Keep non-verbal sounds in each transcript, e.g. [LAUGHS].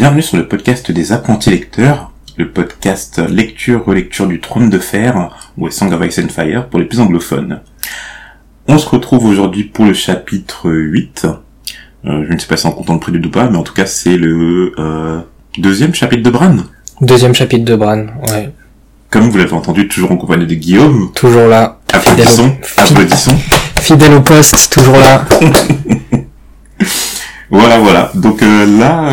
Bienvenue sur le podcast des apprentis lecteurs, le podcast lecture-relecture du Trône de Fer, ou A Song of Ice and Fire pour les plus anglophones. On se retrouve aujourd'hui pour le chapitre 8. Euh, je ne sais pas si on compte le prélude ou pas, mais en tout cas c'est le euh, deuxième chapitre de Bran. Deuxième chapitre de Bran, ouais. Comme vous l'avez entendu, toujours en compagnie de Guillaume. Toujours là. Applaudissons, [LAUGHS] applaudissons. Fidèle au poste, toujours là. [LAUGHS] Voilà, voilà. Donc euh, là,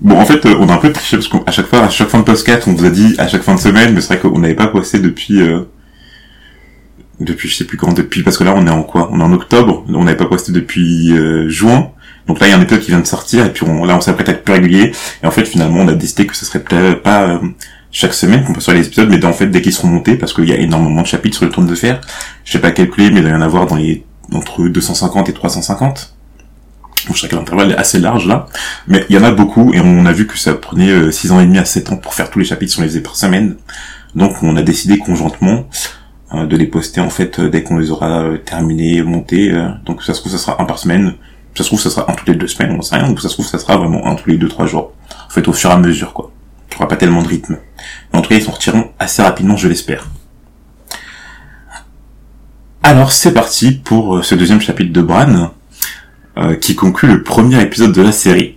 bon, en fait, euh, on a un peu triché parce qu'à chaque fois, à chaque fin de podcast, on vous a dit à chaque fin de semaine, mais c'est vrai qu'on n'avait pas posté depuis, euh, depuis, je sais plus quand, depuis, parce que là, on est en quoi? On est en octobre. On n'avait pas posté depuis euh, juin. Donc là, il y a un épisode qui vient de sortir et puis on, là, on s'apprête à être plus régulier. Et en fait, finalement, on a décidé que ce serait peut-être pas euh, chaque semaine qu'on passerait les épisodes, mais en fait, dès qu'ils seront montés, parce qu'il y a énormément de chapitres sur le trône de fer. Je sais pas calculer, mais il doit y en avoir dans les entre 250 et 350. Je sais l'intervalle est assez large là, mais il y en a beaucoup et on a vu que ça prenait 6 ans et demi à 7 ans pour faire tous les chapitres sur les par semaine. Donc on a décidé conjointement euh, de les poster en fait euh, dès qu'on les aura euh, terminés, montés. euh, donc ça se trouve ça sera un par semaine, ça se trouve ça sera un toutes les deux semaines, on sait rien, ou ça se trouve ça sera vraiment un tous les deux trois jours. En fait au fur et à mesure quoi. Il n'y aura pas tellement de rythme. Mais en tout cas ils sortiront assez rapidement je l'espère. Alors c'est parti pour euh, ce deuxième chapitre de Bran euh, qui conclut le premier épisode de la série.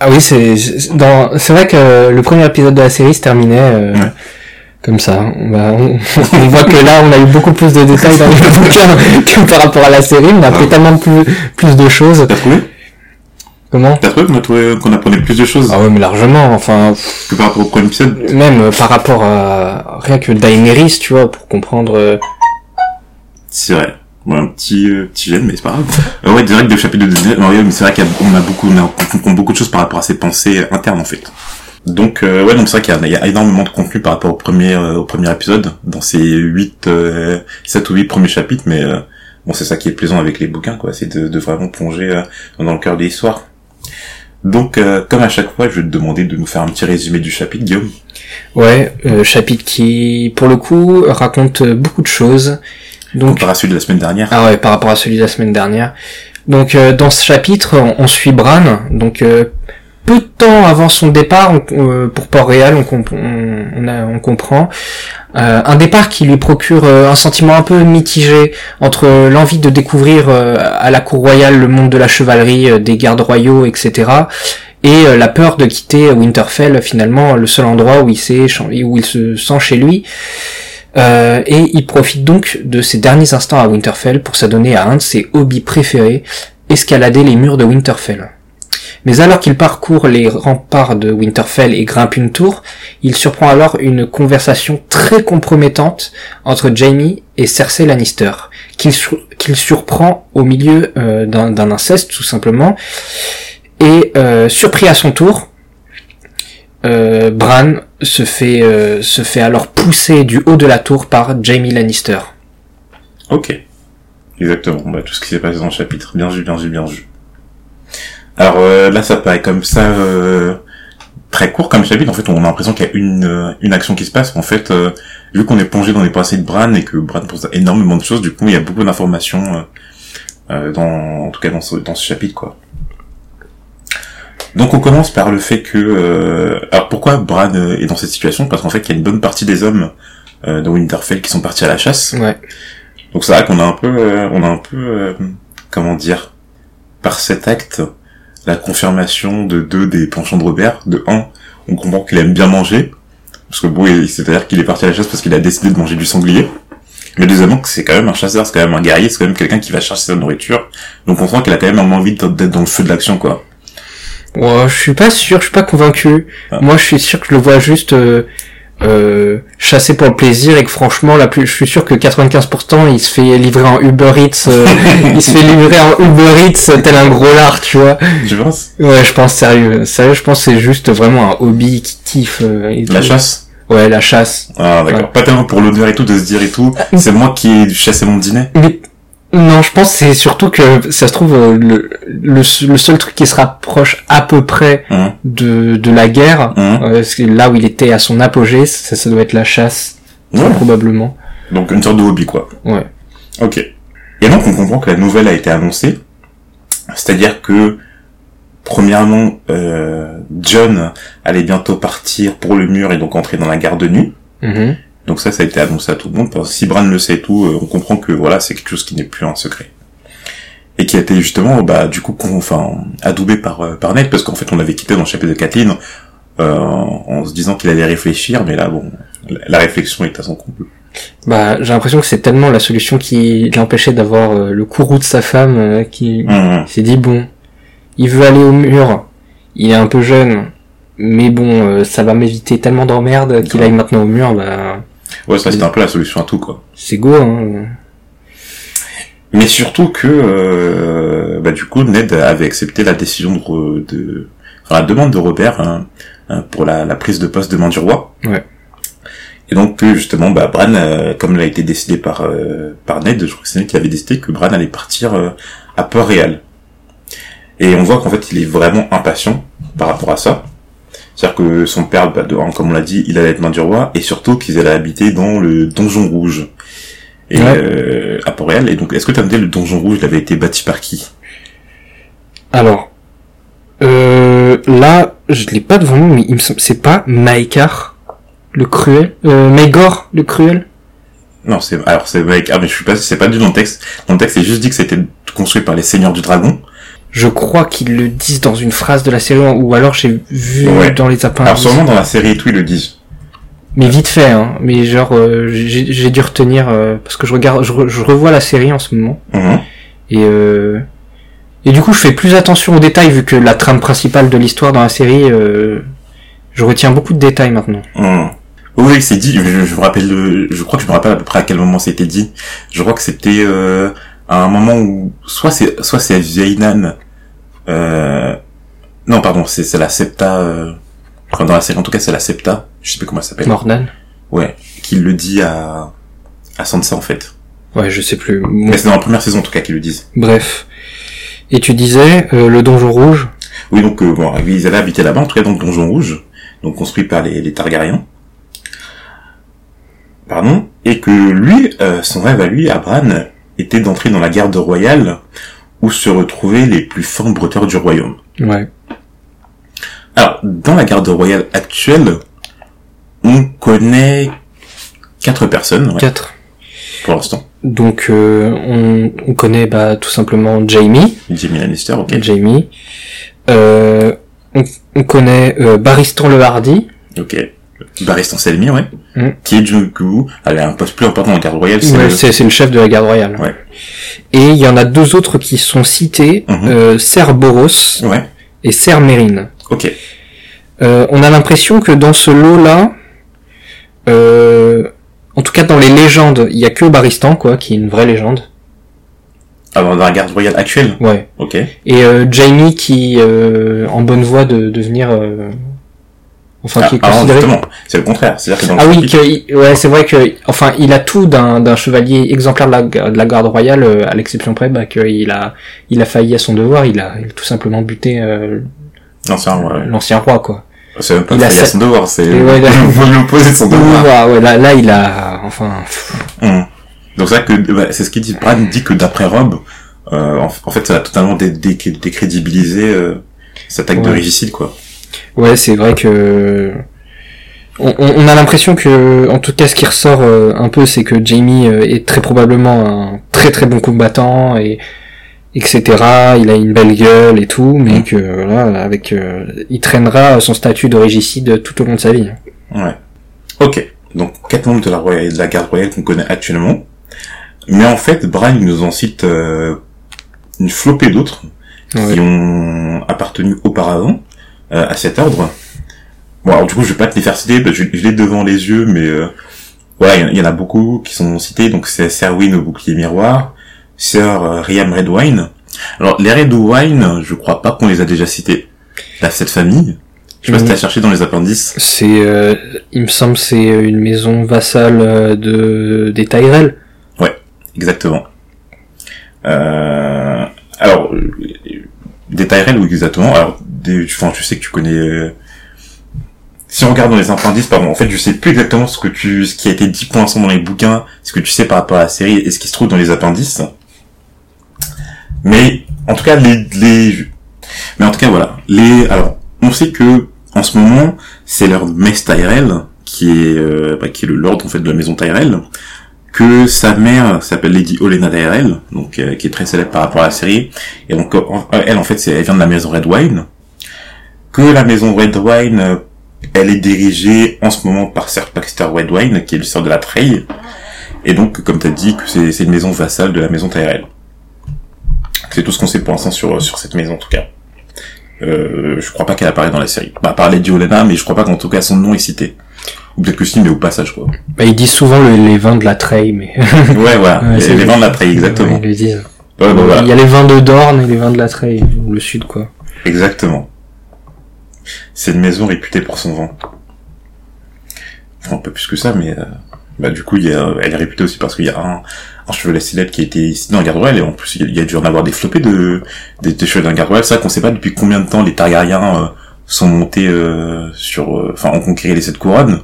Ah oui, c'est dans c'est vrai que le premier épisode de la série se terminait euh, Ouais. comme ça. Bah, on, [LAUGHS] on voit que là, on a eu beaucoup plus de détails dans le bouquin [LAUGHS] que par rapport à la série. On a appris Ouais. tellement plus plus de choses. T'as trouvé? Comment? T'as trouvé qu'on a trouvé qu'on apprenait plus de choses? Ah ouais, mais largement. Enfin, que par rapport au premier épisode? même euh, par rapport à rien que Daenerys, tu vois, pour comprendre. euh, C'est vrai. Bon, un petit euh, petit gêne, mais c'est pas grave. Euh, ouais, direct de chapitre de ouais, mais c'est vrai qu'on a beaucoup, on, a, comprend beaucoup de choses par rapport à ses pensées internes en fait. Donc euh, ouais, donc c'est vrai qu'il y, a- énormément de contenu par rapport au premier euh, au premier épisode dans ces 8 euh, 7 ou 8 premiers chapitres, mais euh, bon, c'est ça qui est plaisant avec les bouquins, quoi, c'est de, de vraiment plonger euh, dans le cœur de l'histoire. Donc, euh, comme à chaque fois, je vais te demander de nous faire un petit résumé du chapitre, Guillaume. Ouais, euh, chapitre qui, pour le coup, raconte beaucoup de choses. Donc, Comparé à celui de la semaine dernière. ah ouais, par rapport à celui de la semaine dernière. Donc, euh, dans ce chapitre, on, on suit Bran. Donc, euh, peu de temps avant son départ on- euh, pour Port-Réal, on, comp- on, on a- on comprend euh, un départ qui lui procure un sentiment un peu mitigé entre l'envie de découvrir euh, à la cour royale le monde de la chevalerie, des gardes royaux, etc. Et la peur de quitter Winterfell, finalement, le seul endroit où il, s'est, où il se sent chez lui. Euh, et il profite donc de ses derniers instants à Winterfell pour s'adonner à un de ses hobbies préférés, escalader les murs de Winterfell. Mais alors qu'il parcourt les remparts de Winterfell et grimpe une tour, il surprend alors une conversation très compromettante entre Jaime et Cersei Lannister, qu'il sur- qu'il surprend au milieu euh, d'un d'un inceste tout simplement. Et euh, surpris à son tour, euh, Bran se fait, euh, se fait alors pousser du haut de la tour par Jaime Lannister. Ok. Exactement. Bah, tout ce qui s'est passé dans le chapitre. Bien vu, bien vu, bien vu. Alors euh, là, ça paraît comme ça euh, très court comme chapitre. En fait, on a l'impression qu'il y a une euh, une action qui se passe. En fait, euh, vu qu'on est plongé dans les passés de Bran et que Bran pense à énormément de choses, du coup, il y a beaucoup d'informations dans, en tout cas dans ce dans ce chapitre, quoi. Donc on commence par le fait que euh, alors pourquoi Bran euh, est dans cette situation? Parce qu'en fait, il y a une bonne partie des hommes euh, de Winterfell qui sont partis à la chasse. Ouais. Donc c'est vrai qu'on a un peu, euh, on a un peu, euh, comment dire, par cet acte, la confirmation de deux des penchants de Robert. De un, on comprend qu'il aime bien manger, parce que bon, il- c'est-à-dire qu'il est parti à la chasse parce qu'il a décidé de manger du sanglier. Mais deuxièmement, que c'est quand même un chasseur, c'est quand même un guerrier, c'est quand même quelqu'un qui va chercher sa nourriture. Donc on sent qu'il a quand même un envie d'être dans le feu de l'action, quoi. Ouais, je suis pas sûr, je suis pas convaincu. Ah. Moi, je suis sûr que je le vois juste euh, euh, chasser pour le plaisir et que franchement, la plus, je suis sûr que 95% il se fait livrer en Uber Eats, euh, [LAUGHS] il se fait livrer en Uber Eats tel un gros lard, tu vois. Tu penses? Ouais, je pense sérieux, sérieux, je pense que c'est juste vraiment un hobby qui kiffe. euh, et La tout. chasse? Ouais, la chasse. Ah d'accord. Pas tellement pour l'honneur et tout, de se dire et tout. C'est moi qui ai chassé mon dîner? Mais non, je pense c'est surtout que ça se trouve euh, le, le, le seul truc qui se rapproche à peu près Hein, de, de la guerre, hein. euh, là où il était à son apogée, ça, ça doit être la chasse, Ouais. probablement. Donc une sorte de hobby, quoi. Ouais. Ok. Et donc on comprend que la nouvelle a été annoncée, c'est-à-dire que premièrement, euh, John allait bientôt partir pour le mur et donc entrer dans la garde de nuit. Mhm. Donc ça, ça a été annoncé à tout le monde. Parce que si Bran le sait et tout, euh, on comprend que voilà, c'est quelque chose qui n'est plus un secret. Et qui a été justement, bah, du coup, enfin, adoubé par, euh, par Ned, parce qu'en fait, on l'avait quitté dans le chapitre de Kathleen, euh, en se disant qu'il allait réfléchir, mais là, bon, la, réflexion est à son comble. Bah, j'ai l'impression que c'est tellement la solution qui l'empêchait d'avoir euh, le courroux de sa femme euh, qui Hum, s'est dit bon, il veut aller au mur, il est un peu jeune, mais bon, ça va m'éviter tellement d'emmerdes qu'il aille maintenant au mur, bah, Ouais, ça, c'était un peu la solution à tout, quoi. c'est go, hein. Mais surtout que, euh, bah, du coup, Ned avait accepté la décision de, de enfin, la demande de Robert hein, hein, pour la, la prise de poste de main du roi. Ouais. Et donc, que, justement, bah, Bran, euh, comme il a été décidé par, euh, par Ned, je crois que c'est Ned qui avait décidé que Bran allait partir euh, à Port-Réal. Et on voit qu'en fait, il est vraiment impatient par rapport à ça. C'est-à-dire que son père, bah, de- comme on l'a dit, il allait être main du roi, et surtout qu'ils allaient habiter dans le donjon rouge. Et Ouais. euh, à Port-Réal. Et donc, est-ce que tu as noté le donjon rouge, il avait été bâti par qui? Alors, euh, là, je l'ai pas devant nous, mais il me semble, c'est pas Maekar, le cruel, euh, Maegor, le cruel? Non, c'est alors c'est ah mais je suis pas c'est pas du dans le texte. Dans le texte, c'est juste dit que c'était construit par les seigneurs du dragon. Je crois qu'ils le disent dans une phrase de la série, ou alors j'ai vu Ouais. dans les appendices. Alors sûrement dans la série et tout ils le disent. Mais vite fait, hein. Mais genre, euh, j'ai dû retenir euh, parce que je regarde, je, re- je revois la série en ce moment Mhm. et euh, et du coup, je fais plus attention aux détails vu que la trame principale de l'histoire dans la série, je retiens beaucoup de détails maintenant. Mhm. Oui, c'est dit. Je, je me rappelle. le- Je crois que je me rappelle à peu près à quel moment c'était dit. Je crois que c'était à un moment où soit c'est soit c'est vieille Nan. Euh... Non, pardon, c'est c'est la Septa. Euh... enfin, dans la série, en tout cas, c'est la Septa. Je sais plus comment elle s'appelle. Mordan. Ouais, qui le dit à à Sansa en fait. Ouais, je sais plus. Mais c'est dans la première saison en tout cas qu'ils le disent. bref. Et tu disais euh, le donjon rouge? Oui, donc euh, bon, ils allaient habiter là-bas, en tout cas dans le donjon rouge, donc construit par les, les Targaryens. Pardon, et que lui, euh, son rêve à lui, à Bran, était d'entrer dans la garde royale où se retrouvaient les plus forts breteurs du royaume. Ouais. Alors, dans la garde royale actuelle, on connaît quatre personnes, ouais, Quatre. pour l'instant. Donc euh, on, on connaît bah tout simplement Jamie. Jamie Lannister, ok. Jamie. Euh, on, on connaît euh, Baristan le Hardy. Ok. Baristan Selmy, ouais. Mm. Qui est du coup, elle a un poste plus important dans la garde royale, c'est Ouais, le- chef de la garde royale. Ouais. Et il y en a deux autres qui sont cités, Mhm. euh, Ser Boros Ouais, et Ser Mérine. ok. Euh, on a l'impression que dans ce lot-là, euh, en tout cas dans les légendes, il y a que Baristan, quoi, qui est une vraie légende. Alors, dans la garde royale actuelle, Ouais. ok. Et Jamie qui en bonne voie de devenir, enfin qui est Ah, considéré. justement, c'est le contraire. C'est-à-dire que dans le Ah oui, chapitre- que, ouais, c'est vrai que, enfin, il a tout d'un, chevalier exemplaire de la, de la garde royale, euh, à l'exception près, bah, qu'il a, il a failli à son devoir, il a, il a tout simplement buté euh, c'est un, ouais. l'ancien roi, quoi. C'est même pas Il a failli à son devoir, c'est ouais, là- [LAUGHS] l'opposé de son devoir. Ouais, là, là, il a, enfin, Hum. Donc c'est que bah, c'est ce qu'il dit. Bran dit que d'après Rob, euh, en, en fait, ça a totalement dé- dé- décrédibilisé euh, cette attaque de régicide, quoi. Ouais, c'est vrai que, on, a l'impression que, en tout cas, ce qui ressort euh, un peu, c'est que Jamie euh, est très probablement un très très bon combattant et etc. Il a une belle gueule et tout, mais que voilà, avec, euh, il traînera son statut de régicide tout au long de sa vie. Ouais. Ok. Donc quatre membres de la, de la garde royale qu'on connaît actuellement. Mais en fait, Bran il nous en cite euh, une flopée d'autres Ouais. qui ont appartenu auparavant euh, à cet ordre. Bon, alors du coup, je vais pas te les faire citer, parce que je, je l'ai devant les yeux, mais euh, voilà, il y en- il y, en a beaucoup qui sont cités. Donc c'est Serwyn au bouclier miroir, Sir euh, Riam Redwine. Alors les Redwine, je crois pas qu'on les a déjà cités. Là, cette famille, je sais pas si t'as cherché dans les appendices. C'est, euh, il me semble, c'est une maison vassale euh, de des Tyrell. Exactement. Euh, alors, euh, des Tyrell, oui, exactement. Alors, des, enfin, tu sais que tu connais... euh, si on regarde dans les appendices, pardon, en fait, je sais plus exactement ce que tu, ce qui a été dit pour l'instant dans les bouquins, ce que tu sais par rapport à la série et ce qui se trouve dans les appendices. Mais, en tout cas, les, les, Mais en tout cas, voilà. Les, alors, on sait que, en ce moment, c'est leur Mess Tyrell, qui est, euh, bah, qui est le lord, en fait, de la maison Tyrell, que sa mère s'appelle Lady Olena Tyrell, donc, euh, qui est très célèbre par rapport à la série. Et donc, elle, en fait, elle vient de la maison Red Wine. Que la maison Red Wine, euh, elle est dirigée en ce moment par Sir Baxter Red Wine, qui est le sœur de la Trey. Et donc, comme tu as dit, que c'est, c'est une maison vassale de la maison Tyrell. C'est tout ce qu'on sait pour l'instant sur, sur cette maison, en tout cas. Euh, je crois pas qu'elle apparaît dans la série. Bah, par Lady Olena, mais je crois pas qu'en tout cas son nom est cité. Ou peut-être que si, mais au passage, quoi. Bah, ils disent souvent le- les vins de la Trey, mais... [LAUGHS] Ouais, voilà. Ouais, les, les vents de la Trey, exactement. Ouais, ils le disent. Ouais, bah, voilà. Il y a les vins de Dorne et les vins de la Trey, le sud, quoi. Exactement. C'est une maison réputée pour son vent. Enfin, un peu plus que ça, mais euh, bah du coup, il y a, elle est réputée aussi parce qu'il y a un, un chevalier célèbre qui a été ici dans la garde royale et en plus il y a, dû en avoir des flopées de des, des chevaliers dans la garde royale. C'est vrai qu'on sait pas depuis combien de temps les Targaryens euh, sont montés euh, sur, euh, enfin, ont conquéri les sept couronnes.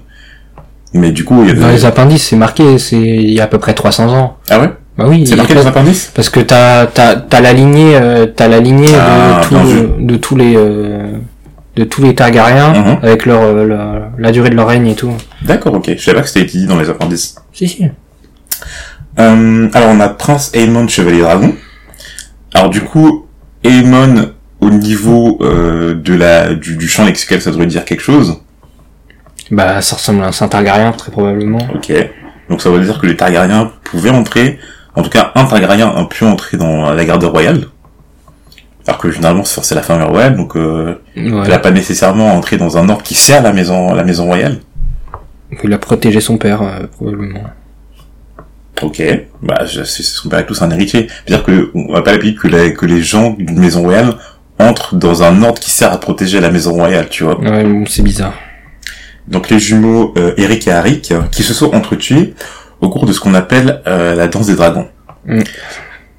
Mais du coup, il y Dans avait... les appendices, c'est marqué, c'est il y a à peu près 300 ans. ah ouais, Bah oui, c'est marqué dans les appendices? parce que t'as t'as t'as la lignée euh, t'as la lignée Ah, de, tout- vu. de tous les euh, de tous les Targaryens Mhm. avec leur, euh, la, durée de leur règne et tout. D'accord, ok. Je savais pas que c'était dit dans les appendices. Si si. Euh, alors on a Prince Aemon Chevalier Dragon. Alors du coup, Aemon au niveau euh, de la du, du champ lexical, ça devrait dire quelque chose. Bah ça ressemble à un Saint Targaryen très probablement. Ok. Donc ça veut dire que les Targaryens pouvaient entrer, en tout cas un Targaryen a pu entrer dans la garde royale. Alors que généralement c'est c'est la famille royale, donc euh, elle n'a pas nécessairement entré dans un ordre qui sert la maison la maison royale. Il a protégé son père euh, probablement. Ok, bah son père et tout, c'est un héritier. C'est-à-dire que on va pas l'appliquer que, les- que les gens d'une maison royale entrent dans un ordre qui sert à protéger la maison royale, tu vois. Ouais, c'est bizarre. Donc les jumeaux euh, Eric et Arik, qui se sont entretués au cours de ce qu'on appelle euh, la danse des dragons. Mm.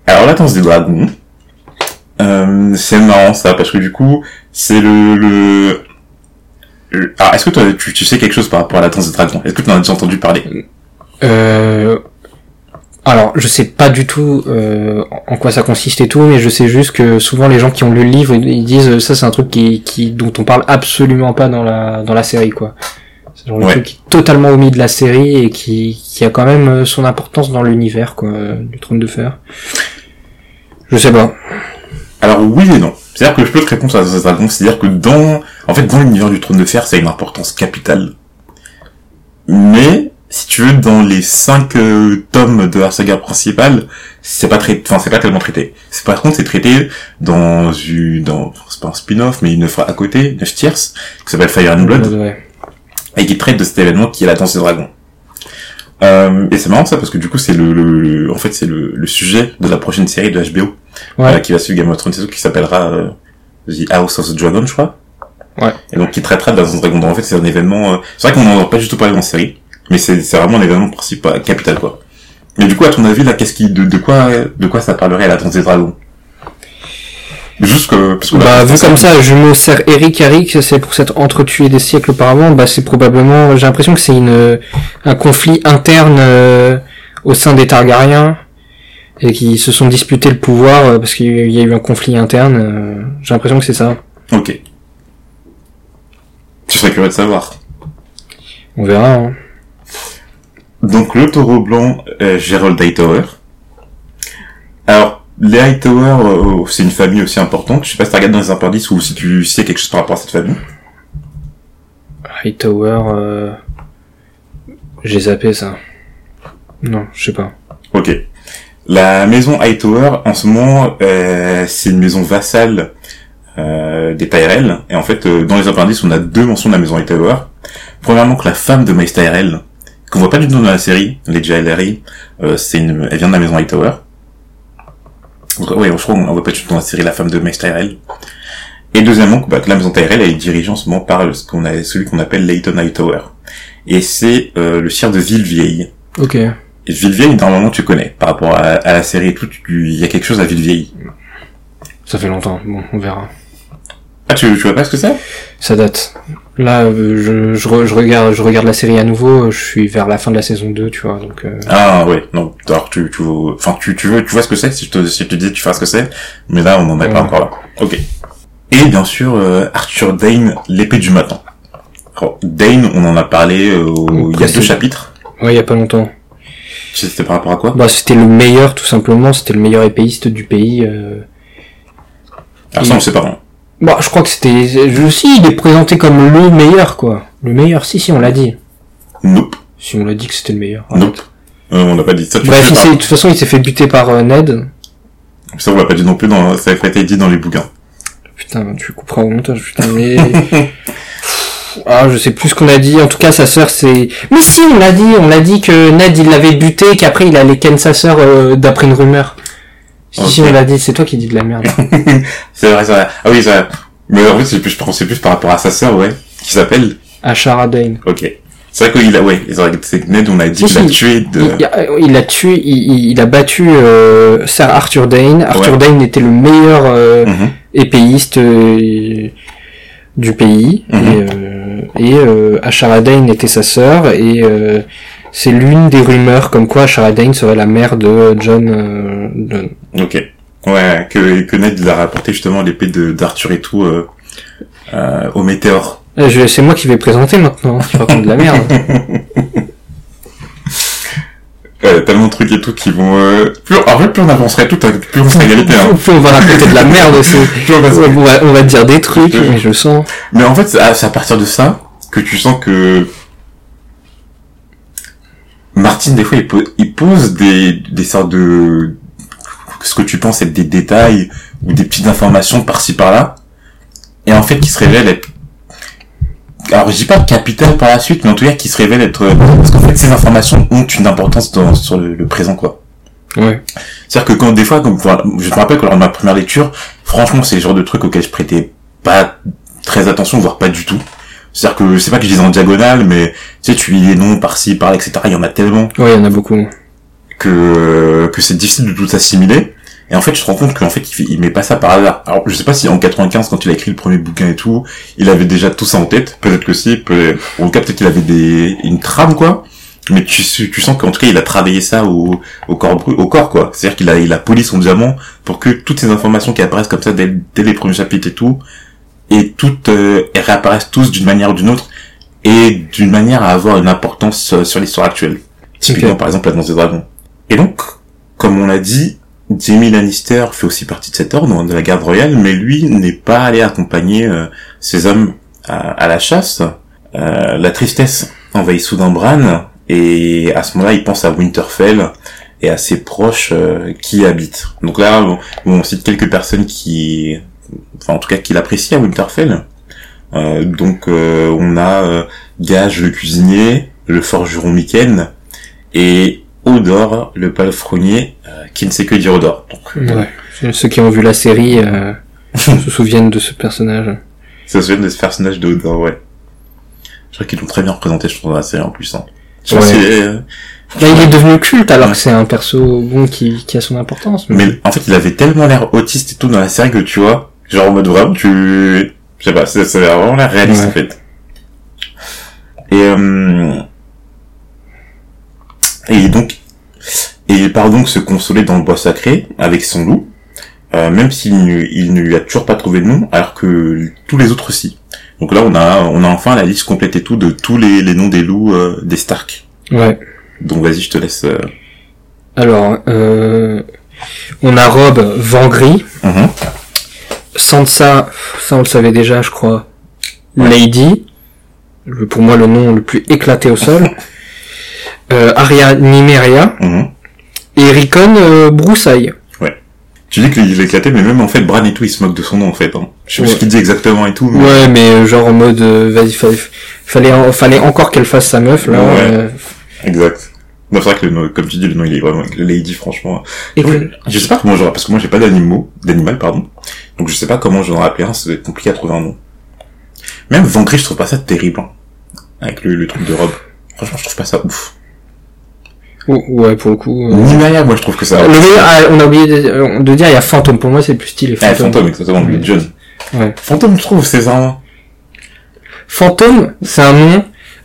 Alors la danse des dragons, euh, c'est marrant ça, parce que du coup, c'est le... le... le- Alors est-ce que toi, tu, tu sais quelque chose par rapport à la danse des dragons Est-ce que tu en as déjà entendu parler? Euh... Alors, je sais pas du tout euh, en quoi ça consiste et tout, mais je sais juste que souvent les gens qui ont lu le livre, ils disent ça c'est un truc qui, qui dont on parle absolument pas dans la dans la série quoi. C'est genre le Ouais. truc qui est totalement omis de la série et qui qui a quand même son importance dans l'univers quoi du Trône de Fer. Je sais pas. Alors oui et non. C'est-à-dire que je peux te répondre à ce dragon, c'est-à-dire que dans, en fait, dans l'univers du trône de fer, ça a une importance capitale. Mais, si tu veux, dans les cinq euh, tomes de la saga principale, c'est pas très, enfin, c'est pas tellement traité. C'est par contre, c'est traité dans une, dans, c'est pas un spin-off, mais une œuvre à côté, neuf tierces, qui s'appelle Fire and Blood, Ouais. et qui traite de cet événement qui est la danse des dragons. Euh, et c'est marrant ça parce que du coup c'est le, le- le- en fait c'est le, le sujet de la prochaine série de HBO Ouais. euh, qui va suivre Game of Thrones et tout, qui s'appellera euh, The House of the Dragon, je crois. Ouais. Et donc qui traitera de la dragons. Donc, en fait c'est un événement. euh, C'est vrai qu'on n'en a pas du tout parlé la série, mais c'est c'est vraiment un événement principal, capital quoi. Mais du coup à ton avis là, qu'est-ce qui, de, de quoi, de quoi ça parlerait la danse des dragons Juste que parce que Bah, vu comme ça, jumeau sert Eric Eric, c'est pour s'être entretué des siècles auparavant, bah, c'est probablement, j'ai l'impression que c'est une, un conflit interne, euh, au sein des Targaryens, et qui se sont disputés le pouvoir, euh, parce qu'il y a eu un conflit interne, euh, j'ai l'impression que c'est ça. Ok. Tu serais curieux de savoir. On verra, hein. Donc le taureau blanc, euh, Gerald Hightower. Alors, les Hightower, euh, c'est une famille aussi importante. Je sais pas si tu regardes dans les appendices ou si tu sais quelque chose par rapport à cette famille. Hightower, euh, j'ai zappé ça. Non, je sais pas. Ok. La maison Hightower, en ce moment, euh, c'est une maison vassale euh, des Tyrell. Et en fait, euh, dans les appendices, on a deux mentions de la maison Hightower. Premièrement, que la femme de Mace Tyrell, qu'on voit pas du tout dans la série, Lady Hillary, euh, c'est une, elle vient de la maison Hightower. Donc, ouais, je crois qu'on voit pas tout dans la série la femme de Mace Tyrell. Et deuxièmement, bah, que la maison Tyrell, elle est dirigée en ce moment par ce qu'on a, celui qu'on appelle Leighton Hightower. Et c'est euh, le sire de Villevieille. Ok. Et Villevieille, normalement, tu connais. Par rapport à, à la série et tout, il y a quelque chose à Villevieille. Ça fait longtemps. Bon, on verra. Ah, tu, tu vois pas ce que c'est? Ça date. Là, euh, je, je, re- je regarde, je regarde la série à nouveau, euh, je suis vers la fin de la saison 2, tu vois, donc, euh, Ah, ouais. Non, alors tu, tu, vois- enfin, tu, tu veux, tu vois ce que c'est? Si je te, si je te dis, tu vois ce que c'est? Mais là, on n'en est pas encore là. Ok. Et bien sûr, euh, Arthur Dane, l'épée du matin. Alors, Dane, on en a parlé euh, il y a deux chapitres. Ouais, il y a pas longtemps. C'était par rapport à quoi? Bah, c'était le meilleur, tout simplement. C'était le meilleur épéiste du pays. Alors ça, on sait pas. hein. Bah, je crois que c'était... Je aussi, il est présenté comme le meilleur, quoi. Le meilleur, si, si, on l'a dit. Nope. Si, on l'a dit que c'était le meilleur. Nope. Euh, on l'a pas dit. Ça, tu Bref, s'est- de toute façon, il s'est fait buter par euh, Ned. Ça, on l'a pas dit non plus dans, ça a pas été dit dans les bouquins. Putain, tu couperas au montage, putain, mais... [LAUGHS] Ah, je sais plus ce qu'on a dit. En tout cas, sa sœur, c'est... Mais si, on l'a dit. On l'a dit que Ned, il l'avait buté, qu'après, il allait ken sa sœur euh, d'après une rumeur. Si, on l'a dit. C'est toi qui dis de la merde. [LAUGHS] C'est vrai, c'est vrai. Ah oui, c'est vrai. Mais en fait, c'est plus, je pensais plus par rapport à sa sœur, ouais. Qui s'appelle? Ashara Dane. Ok. C'est vrai qu'il a, ouais, c'est Ned, on a dit qu'il a si. tué de, Il, a- il a tué, il, a battu euh, Sir Arthur Dane. Arthur Ouais. Dane était le meilleur euh, Mhm. épéiste euh, du pays. Mhm. Et, euh, et euh, Ashara Dane était sa sœur. Et euh, c'est l'une des rumeurs comme quoi Ashara Dane serait la mère de John euh, Donne. Ok. Ouais, que, que Ned, il a rapporté justement l'épée d'Arthur et tout, euh, euh, au météore. Euh, C'est moi qui vais présenter maintenant. Tu racontes de la merde. [LAUGHS] Euh, tellement de trucs et tout qui vont, euh, plus, en fait, plus on avancerait tout, plus on serait [LAUGHS] égalité, hein. Plus on va raconter de la merde aussi. [LAUGHS] Plus on va- On va, on va dire des trucs, mais je sens. Mais en fait, c'est à, partir de ça que tu sens que Martine, des fois, il, po- il pose des, des sortes de... ce que tu penses être des détails ou des petites informations par-ci par-là, et en fait, qui se révèlent être... Alors, je dis pas capital par la suite, mais en tout cas, qui se révèlent être... Parce qu'en fait, ces informations ont une importance dans, sur le, le présent, quoi. Ouais. C'est-à-dire que quand des fois, comme, voilà, je me rappelle que lors de ma première lecture, franchement, c'est le genre de truc auquel je prêtais pas très attention, voire pas du tout. C'est-à-dire que, c'est pas que je lisais en diagonale, mais, tu sais, tu lis les noms par-ci, par-là, etc. Il y en a tellement Ouais, il y en a beaucoup. Que, que c'est difficile de tout assimiler. Et en fait, je te rends compte qu'en fait, il, met pas ça par hasard. Alors, je sais pas si en 95, quand il a écrit le premier bouquin et tout, il avait déjà tout ça en tête. Peut-être que si, peut en tout cas, peut-être qu'il avait des, une trame, quoi. Mais tu, tu sens qu'en tout cas, il a travaillé ça au, au corps, au corps, quoi. C'est-à-dire qu'il a, il a poli son diamant pour que toutes ces informations qui apparaissent comme ça dès, dès les premiers chapitres et tout, et toutes, euh, elles réapparaissent tous d'une manière ou d'une autre, et d'une manière à avoir une importance euh, sur l'histoire actuelle. Typiquement, par exemple, la danse des dragons. Et donc, comme on l'a dit, Jamie Lannister fait aussi partie de cet ordre, de la garde royale, mais lui n'est pas allé accompagner euh, ses hommes à, à la chasse. Euh, la tristesse envahit soudain Bran, et à ce moment-là, il pense à Winterfell et à ses proches euh, qui y habitent. Donc là, on, on cite quelques personnes qui, enfin en tout cas, qui l'apprécient à Winterfell. Euh, donc euh, on a euh, Gage le cuisinier, le forgeron Miken, et Odor le palefrenier, euh, qui ne sait que dire Odor. Donc, euh, Ouais. Ceux qui ont vu la série euh, [LAUGHS] se souviennent de ce personnage. se souvient de ce personnage de Odor, ouais. Je crois qu'ils l'ont très bien représenté, je trouve, dans la série en plus. Hein. Je Ouais. euh, Là, il est devenu culte alors Ouais. que c'est un perso bon qui, qui a son importance. Mais... Mais en fait, il avait tellement l'air autiste et tout dans la série que tu vois, genre en mode vraiment, tu, je sais pas, ça, ça a vraiment l'air réaliste en fait. Et euh... et donc, et il part donc se consoler dans le bois sacré avec son loup, euh, même s'il ne, il ne lui a toujours pas trouvé de nom, alors que tous les autres si. Donc là, on a, on a enfin la liste complète et tout de tous les, les noms des loups euh, des Stark. Ouais. Donc vas-y, je te laisse. euh, Alors, euh, on a Rob Vangry, mhm. Sansa, ça on le savait déjà, je crois. Lady, le- pour moi le nom le plus éclaté au sol. [LAUGHS] euh, Arya Nymeria Mhm. et Rickon euh, Broussaille. Tu dis qu'il est éclaté, mais même en fait, Bran et tout, il se moque de son nom en fait. Hein. Je sais pas Ouais. ce qu'il dit exactement et tout. Mais... Ouais, mais euh, genre en mode, euh, vas-y, fallait, fallait, fallait encore qu'elle fasse sa meuf là. Ouais. euh, Exact. Non, c'est vrai que le nom, comme tu dis, le nom il est vraiment le Lady, franchement. et Oui, que- Je sais pas comment j'aurais, parce que moi j'ai pas d'animaux, d'animal, pardon. Donc je sais pas comment j'en aurais appelé un, ça va être compliqué à trouver un nom. Même Vangry, je trouve pas ça terrible. hein. Avec le, le truc de robe. Franchement, je trouve pas ça ouf. Ouais, pour le coup. euh, moi je trouve que ça. Le meilleur, ah, on a oublié de, de dire, il y a Fantôme. Pour moi, c'est le plus stylé. Ah, Fantôme. fantôme, exactement, lui, John. Ouais. Fantôme, je trouve, c'est ça. Fantôme, c'est un nom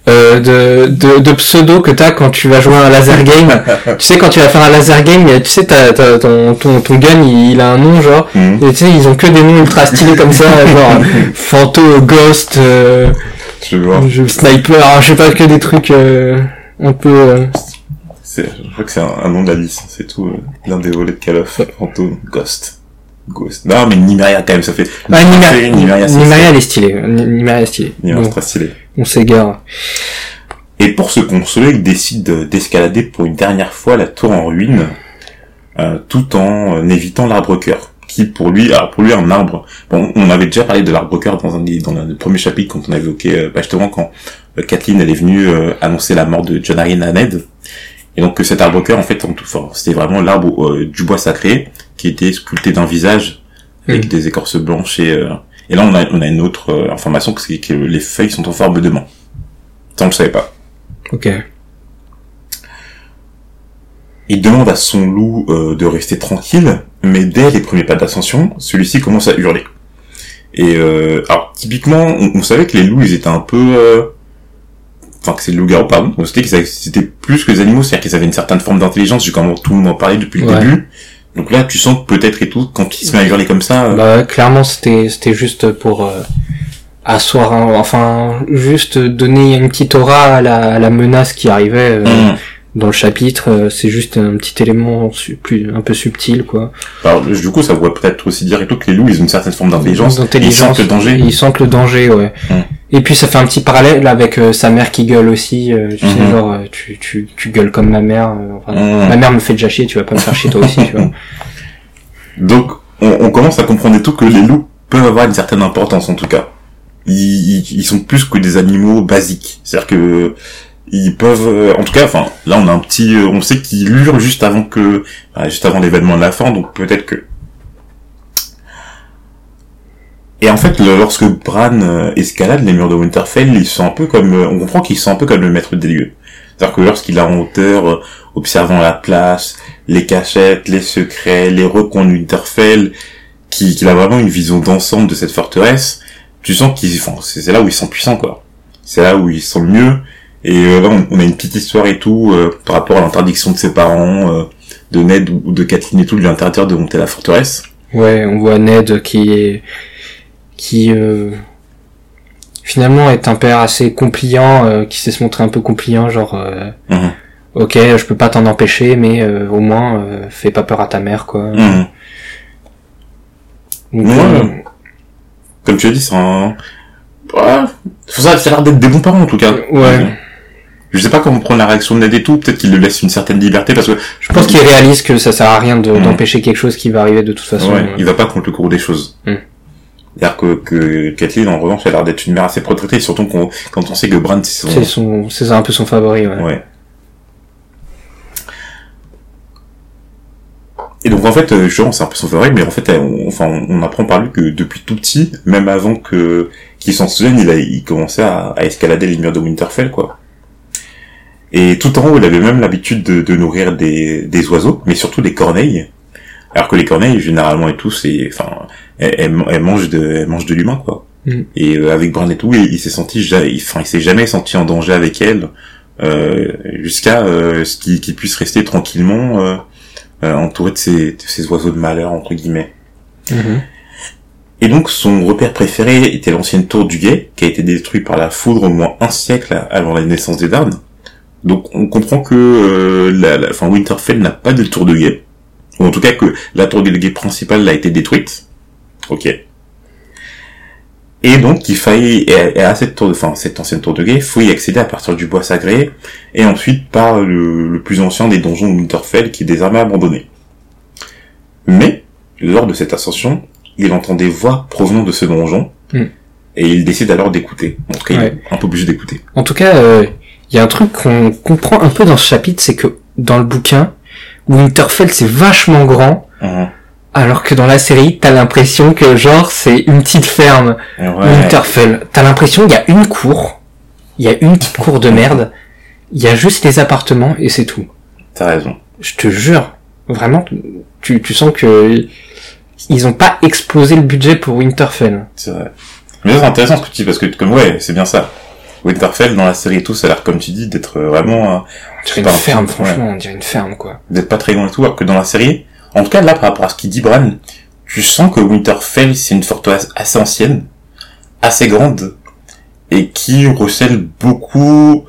euh, de, de, de pseudo que t'as quand tu vas jouer à un laser game. [LAUGHS] tu sais, quand tu vas faire un laser game, tu sais, t'as, t'as- ton, ton, ton gun, il, il a un nom, genre. Mhm. Et tu sais, ils ont que des noms ultra stylés comme ça, [LAUGHS] genre Fanto, Ghost, euh, Je vois. Sniper, je sais pas, que des trucs euh, un peu... euh, C'est, je crois que c'est un, un nom de la liste, c'est tout. euh, L'un des volets de Call of, Phantom, Ghost. Ghost. Non, mais Nimeria quand même, ça fait. Ah, Nimeria, Nimeria, c'est Nimeria, elle est stylée. Ni- Nimeria est stylée. Nimeria, c'est très stylé. on s'égare. Et pour se consoler, il décide de- d'escalader pour une dernière fois la tour en ruine, euh, tout en euh, évitant l'arbre cœur, qui pour lui, alors pour lui un arbre. Bon, on avait déjà parlé de l'arbre cœur dans un dans le premier chapitre quand on a évoqué, euh, bah, justement quand euh, Kathleen elle est venue euh, annoncer la mort de John Arryn à Ned. Et donc que cet arbre cœur en fait, en tout, enfin, c'était vraiment l'arbre euh, du bois sacré qui était sculpté d'un visage avec Mhm. des écorces blanches et euh, et là on a on a une autre euh, information que c'est que les feuilles sont en forme de main. Ça on le savait pas. Ok. Il demande à son loup euh, de rester tranquille, mais dès les premiers pas d'ascension, celui-ci commence à hurler. Et euh, alors typiquement, on, on savait que les loups, ils étaient un peu, euh, enfin que c'est le loup-garou, pardon. On qu'ils avaient- c'était plus que les animaux, c'est-à-dire qu'ils avaient une certaine forme d'intelligence. J'ai comment tout le monde en parlait depuis le Ouais. début. Donc là, tu sens que peut-être et tout, quand il se met à hurler comme ça, euh, Bah, clairement, c'était, c'était juste pour euh, asseoir, un- enfin, juste donner une petite aura à la, à la menace qui arrivait euh, hum. dans le chapitre. euh, c'est juste un petit élément plus, un peu subtil, quoi. alors du coup, ça pourrait peut-être aussi dire et tout que les loups, ils ont une certaine forme d'intelligence. Ils sentent le danger. Ils sentent le danger, ouais. Mm. Et puis ça fait un petit parallèle avec euh, sa mère qui gueule aussi. euh, tu sais, Mhm. genre, euh, tu, tu, tu gueules comme ma mère. euh, enfin, Hum. Ma mère me fait déjà chier, tu vas pas me faire chier toi aussi, tu vois. [LAUGHS] Donc, on, on commence à comprendre et tout que les loups peuvent avoir une certaine importance, en tout cas. Ils, ils, ils sont plus que des animaux basiques. C'est-à-dire que ils peuvent, euh, en tout cas, enfin, là, on a un petit, on sait qu'ils hurlent juste avant que, euh, juste avant l'événement de la fin, donc peut-être que. Et en fait, lorsque Bran euh, escalade les murs de Winterfell, un peu comme, euh, on comprend qu'ils sont un peu comme le maître des lieux. C'est-à-dire que lorsqu'il est en hauteur, euh, observant la place, les cachettes, les secrets, les recoins de Winterfell, qui- qu'il a vraiment une vision d'ensemble de cette forteresse, tu sens qu'il, enfin, c'est là où ils sont puissants, quoi. C'est là où ils sont mieux. Et là, on, a une petite histoire et tout, par rapport à l'interdiction de ses parents, de Ned ou de Kathleen et tout, de lui interdire de monter la forteresse. Ouais, on voit Ned qui est qui euh, finalement est un père assez compliant, euh, qui sait se montrer un peu compliant, genre euh, Mhm. ok, je peux pas t'en empêcher, mais euh, au moins euh, fais pas peur à ta mère, quoi. Mhm. Donc, euh, Comme tu as dit, c'est un... Ouais, ça, ça a l'air d'être des bons parents, en tout cas. ouais. Je sais pas comment prendre la réaction de Ned et tout, peut-être qu'il le laisse une certaine liberté, parce que Je pense qu'il réalise que ça sert à rien de- Mhm. d'empêcher quelque chose qui va arriver de toute façon. Ouais, il va pas contre le cours des choses. C'est-à-dire que, que Kathleen, en revanche, elle a l'air d'être une mère assez protectrice, surtout quand on sait que Bran, c'est son... C'est son, c'est un peu son favori, ouais. Ouais. Et donc en fait, euh, justement, c'est un peu son favori, mais en fait, euh, on, enfin, on, on apprend par lui que depuis tout petit, même avant que qu'il s'en souvienne, il a, il commençait à, à escalader les murs de Winterfell, quoi. Et tout en haut, il avait même l'habitude de, de nourrir des, des oiseaux, mais surtout des corneilles. Alors que les corneilles, généralement et tout, c'est, enfin, elles, elles- elles mangent de, elles mangent de l'humain, quoi. Mm. Et euh, avec Bran et tout, il, il s'est senti, il, enfin, il s'est jamais senti en danger avec elle, euh, jusqu'à euh, ce qu'il puisse rester tranquillement euh, euh, entouré de ces, de ces oiseaux de malheur entre guillemets. Mhm. Et donc son repère préféré était l'ancienne tour du guet, qui a été détruite par la foudre au moins un siècle avant la naissance des Darnes. Donc on comprend que euh, la, la, enfin, Winterfell n'a pas de tour de guet, ou en tout cas que la tour de guet principale a été détruite. Ok. Et donc il faille et à cette tour, de, enfin cette ancienne tour de guet, il faut y accéder à partir du bois sacré, et ensuite par le, le plus ancien des donjons de Winterfell, qui est désormais abandonné. Mais lors de cette ascension, il entend des voix provenant de ce donjon, Mm. et il décide alors d'écouter. En tout cas, il est un peu obligé d'écouter. En tout cas, euh, il y a un truc qu'on comprend un peu dans ce chapitre, c'est que dans le bouquin, Winterfell c'est vachement grand. Alors que dans la série, t'as l'impression que genre c'est une petite ferme. Ouais. Winterfell, t'as l'impression qu'il y a une cour, il y a une petite cour de merde, il y a juste les appartements et c'est tout. T'as raison. Je te jure, vraiment, tu, tu sens que ils ont pas explosé le budget pour Winterfell. C'est vrai. Mais c'est intéressant ce que tu dis, parce que comme ouais, c'est bien ça. Winterfell dans la série et tout, ça a l'air comme tu dis d'être vraiment euh, On dirait une ferme, franchement, on dirait une ferme, quoi. d'être pas très grand et tout, alors que dans la série, en tout cas là par rapport à ce qu'il dit Bran, tu sens que Winterfell c'est une forteresse assez ancienne, assez grande, et qui recèle beaucoup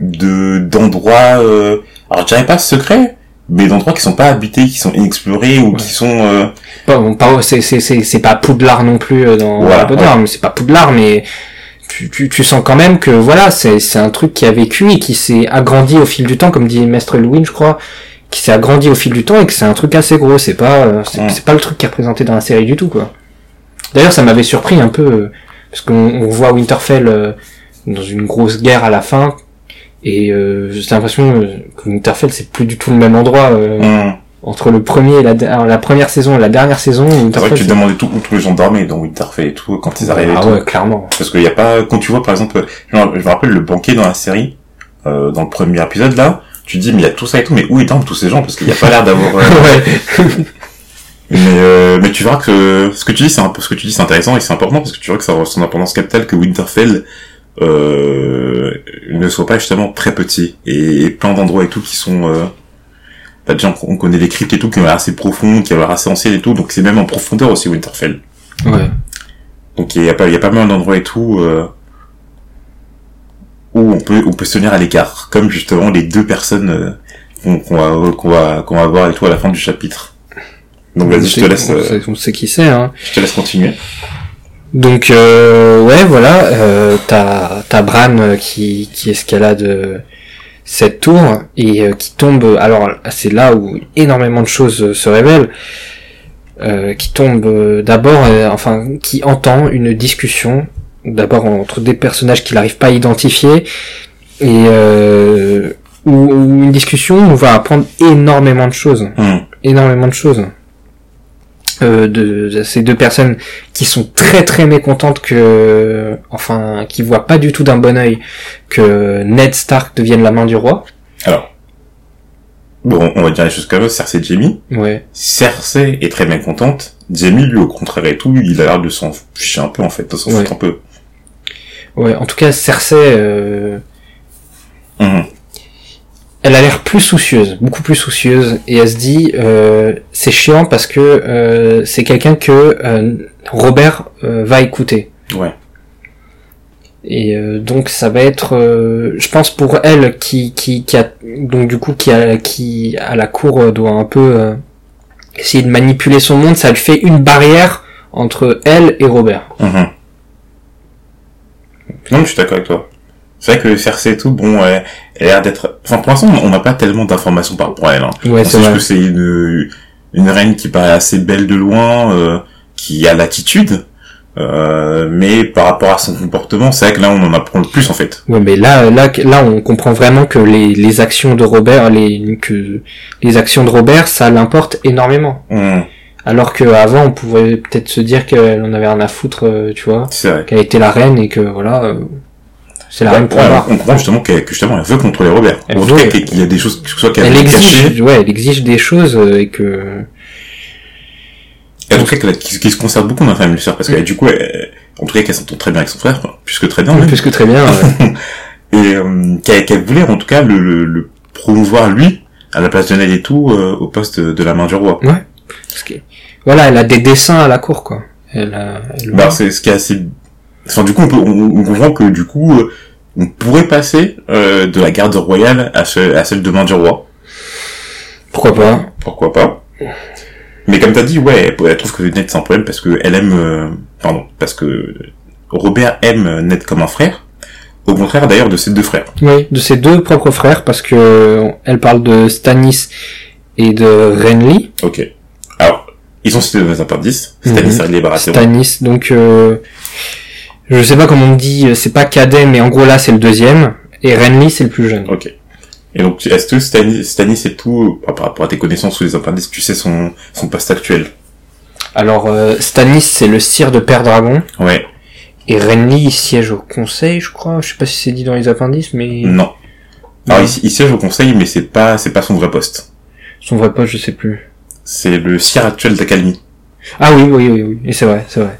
de d'endroits, euh, alors je dirais pas secrets, mais d'endroits qui sont pas habités, qui sont inexplorés ou Ouais. qui sont euh, bon, pas, c'est, c'est, c'est, c'est pas Poudlard non plus euh, dans Voilà, Potter, ouais. mais c'est pas Poudlard, mais tu, tu, tu sens quand même que voilà, c'est, c'est un truc qui a vécu et qui s'est agrandi au fil du temps, comme dit Maître Louis, je crois, qui s'est agrandi au fil du temps et que c'est un truc assez gros. C'est pas, euh, c'est, Ouais. pas le truc qui est représenté dans la série du tout, quoi. D'ailleurs, ça m'avait surpris un peu euh, parce qu'on on voit Winterfell euh, dans une grosse guerre à la fin. Et euh, j'ai l'impression que Winterfell c'est plus du tout le même endroit euh, hum, entre le premier et la, première saison et la dernière saison. c'est vrai que tu te demandais tout où tous les gens dormaient dans Winterfell et tout quand ils arrivaient et ah ouais, clairement. Parce qu'il y a pas, quand tu vois par exemple, je me je me rappelle le banquet dans la série, euh, dans le premier épisode là, tu dis mais il y a tout ça et tout, mais où ils dorment tous ces gens? Parce qu'il n'y a pas l'air d'avoir. euh, [LAUGHS] ouais. [LAUGHS] mais euh, mais tu verras que ce que tu dis c'est ce que tu dis c'est intéressant et c'est important parce que tu vois que ça a son importance capitale que Winterfell euh, ne soit pas justement très petit et, et plein d'endroits et tout qui sont bah, déjà on connaît les cryptes et tout qui ont l'air assez profondes, qui ont l'air assez anciennes et tout, donc c'est même en profondeur aussi Winterfell. ouais. Donc il y a pas, il y a pas mal d'endroits et tout euh, où on peut, on peut se tenir à l'écart, comme justement les deux personnes euh, qu'on va, qu'on va, qu'on va voir et tout à la fin du chapitre. Donc vas-y, je te laisse, On euh, sait- on sait qui c'est, hein. je te laisse continuer. Donc euh, ouais voilà, euh, t'as t'as Bran euh, qui qui escalade cette tour et euh, qui tombe. Alors c'est là où énormément de choses se révèlent. Euh, qui tombe d'abord, enfin qui entend une discussion d'abord entre des personnages qu'il n'arrive pas à identifier et euh, où, où une discussion où on va apprendre énormément de choses Hum, énormément de choses euh, de, de ces deux personnes qui sont très très mécontentes que enfin qui voient pas du tout d'un bon œil que Ned Stark devienne la main du roi Alors, bon, on va dire les choses comme ça. Cersei et Jamie. ouais Cersei est très mécontente. Jamie, lui, au contraire et tout, il a l'air de s'en ficher un peu en fait, de s'en Ouais. foutre un peu. Ouais en tout cas Cersei euh, Hum, elle a l'air plus soucieuse beaucoup plus soucieuse et elle se dit euh, c'est chiant parce que euh, c'est quelqu'un que Robert va écouter Ouais. Et donc ça va être, je pense pour elle qui qui qui a donc du coup qui a qui à la cour doit un peu essayer de manipuler son monde, ça lui fait une barrière entre elle et Robert. Mhm. Non, mais je suis d'accord avec toi. C'est vrai que Cersei et tout, bon, elle a l'air d'être... Enfin, pour l'instant, on n'a pas tellement d'informations par rapport à elle. Hein. Ouais, On sait vrai. que c'est une, une reine qui paraît assez belle de loin, euh, qui a l'attitude, euh, mais par rapport à son comportement, c'est vrai que là, on en apprend le plus, en fait. Ouais, mais là là là on comprend vraiment que les les actions de Robert, les que les actions de Robert, ça l'importe énormément. Hum, Alors que avant on pouvait peut-être se dire qu'elle en avait rien à foutre, euh, tu vois, c'est vrai. qu'elle était la reine et que voilà, euh, c'est la Ouais, reine pour ouais, on comprend justement qu'elle, que justement, elle veut contrôler Robert. Elle en tout veut. cas, qu'il y a des choses, soit qu'elle Elle veut cacher, exige, ouais, elle exige des choses euh, et que et en tout cas, qu'elle- qu'il qu'il se conserve beaucoup dans la famille sœur, parce que du coup, elle- en tout cas, qu'elle s'entend très bien avec son frère, quoi, plus que très bien, même. plus que très bien. ouais. [LAUGHS] et euh, qu'elle qu'elle voulait en tout cas le, le, le promouvoir lui à la place de Ned et tout euh, au poste de la main du roi. Parce que, voilà, elle a des dessins à la cour, quoi. Elle a, elle- Bah c'est ce qui est assez. Enfin du coup on peut on, on comprend que du coup euh, on pourrait passer euh, de la garde royale à, ce, à celle de main du roi. pourquoi pas. Pourquoi pas. Mais comme t'as dit ouais elle, elle trouve que Ned c'est un problème parce que elle aime euh, pardon parce que Robert aime Ned comme un frère. Au contraire d'ailleurs de ses deux frères. Oui, de ses deux propres frères, parce que elle parle de Stannis et de Renly. Ok. Ils sont cités dans les appendices. Stannis Mhm. Renly Baratheon. Stannis, donc euh, je sais pas comment on dit, euh, c'est pas cadet, mais en gros là c'est le deuxième, et Renly c'est le plus jeune. Ok. Et donc, est-ce que Stanis, Stanis et tout, par rapport à tes connaissances sous les appendices, tu sais son, son poste actuel? Alors euh, Stannis c'est le sire de Père Dragon, Ouais. et Renly il siège au conseil, je crois. Je sais pas si c'est dit dans les appendices, mais Non. Alors, il, il siège au conseil, mais c'est pas, c'est pas son vrai poste. son vrai poste je sais plus. C'est le sire actuel d'Accalmie. Ah oui, oui, oui, oui, et c'est vrai, c'est vrai.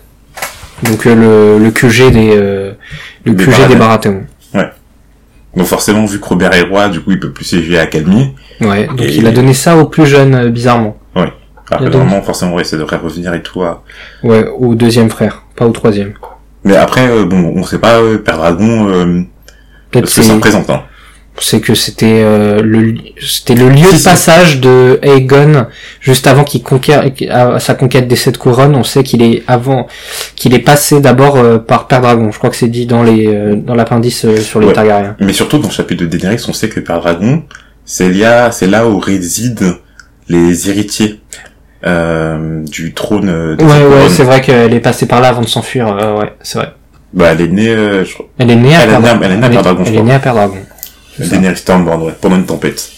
Donc euh, le, le QG des euh, le Des QG des. Baratheon. Ouais. Donc forcément, vu que Robert est roi, du coup, il peut plus siéger à Académie. Ouais, donc Et- il a donné ça aux plus jeunes, euh, bizarrement. Alors Il que a donné- normalement, forcément, ouais, ça devrait revenir et tout. à- Ouais, au deuxième frère, pas au troisième. Mais après, euh, bon, on sait pas, euh, Père Dragon, euh, Peut-être ce que ça représente. Hein. C'est que c'était euh, le c'était le lieu de passage de Aegon juste avant qu'il conquiert à sa conquête des sept couronnes. On sait qu'il est avant qu'il est passé d'abord euh, par Père Dragon. Je crois que c'est dit dans les euh, dans l'appendice euh, sur les Ouais. Targaryens. Mais surtout, dans le chapitre de Daenerys, on sait que Père Dragon, c'est là, c'est là où résident les héritiers euh, du trône des Ouais, sept ouais, c'est vrai qu'elle est passée par là avant de s'enfuir. euh, ouais, c'est vrai. Bah, elle est née, euh, je crois, Elle est née à Elle Père à- Dragon. elle est Père Dragon, Elle née à Père Dragon. Daenerys Stormborn, ouais, pendant une tempête.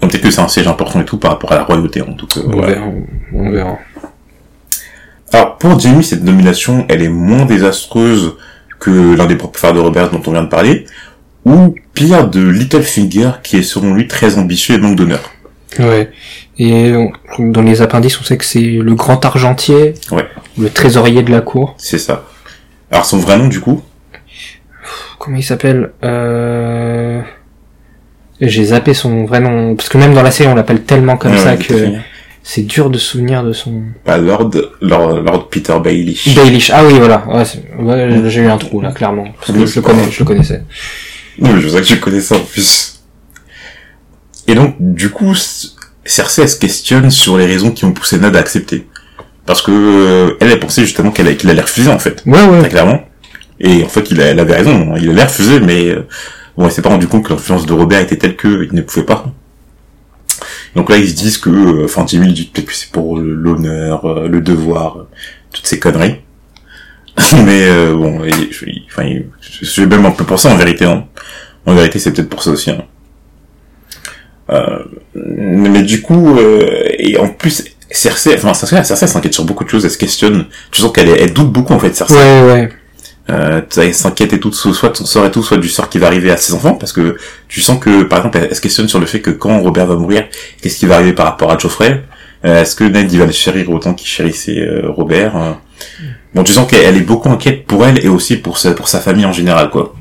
Donc peut-être que c'est un siège important et tout par rapport à la royauté, en tout cas. On voilà. verra. On verra. Alors pour Jamie, cette nomination, elle est moins désastreuse que l'un des propres frères de Robert dont on vient de parler, ou pire de Littlefinger, qui est selon lui très ambitieux et manque d'honneur. Ouais. Et on- dans les appendices, on sait que c'est le grand argentier, Ouais. le trésorier de la cour. C'est ça. Alors son vrai nom, du coup, Comment il s'appelle euh... J'ai zappé son vrai nom parce que même dans la série on l'appelle tellement comme euh, ça que c'est dur de se souvenir de son. Pas Lord, Lord, Lord Peter Baelish. Baelish. Ah oui voilà. Ouais, j'ai eu un trou là clairement parce que Oui, je le connais, je le connaissais. Non, mais je sais que tu connais ça en plus. Et donc, du coup, Cersei, elle se questionne sur les raisons qui ont poussé Ned à accepter. Parce que euh, elle, elle pensait justement qu'elle qu'il allait refuser, en fait. Ouais ouais. Très clairement. Et en fait, il, avait raison. hein. Il allait refuser, mais euh, bon, elle s'est pas rendu compte que l'influence de Robert était telle qu'il ne pouvait pas. Donc là, ils se disent que, euh, Jimmy dit peut-être que c'est pour l'honneur, euh, le devoir, euh, toutes ces conneries. [LAUGHS] mais bon, il- je- il- il- je suis même un peu pour ça en vérité. Hein. En vérité, c'est peut-être pour ça aussi. Hein. Euh, mais du coup, euh, et en plus, Cersei, enfin, Cersei, Cersei s'inquiète sur beaucoup de choses, elle se questionne. Tu sens qu'elle elle doute beaucoup en fait, Cersei. Ouais ouais. Euh, elle s'inquiète et tout, soit de son sort et tout, soit du sort qui va arriver à ses enfants, parce que tu sens que, par exemple, elle, se questionne sur le fait que quand Robert va mourir, qu'est-ce qui va arriver par rapport à Geoffrey? Euh, Est-ce que Ned il va le chérir autant qu'il chérissait euh, Robert Euh, Bon, tu sens qu'elle elle est beaucoup inquiète pour elle et aussi pour sa, pour sa famille en général, quoi.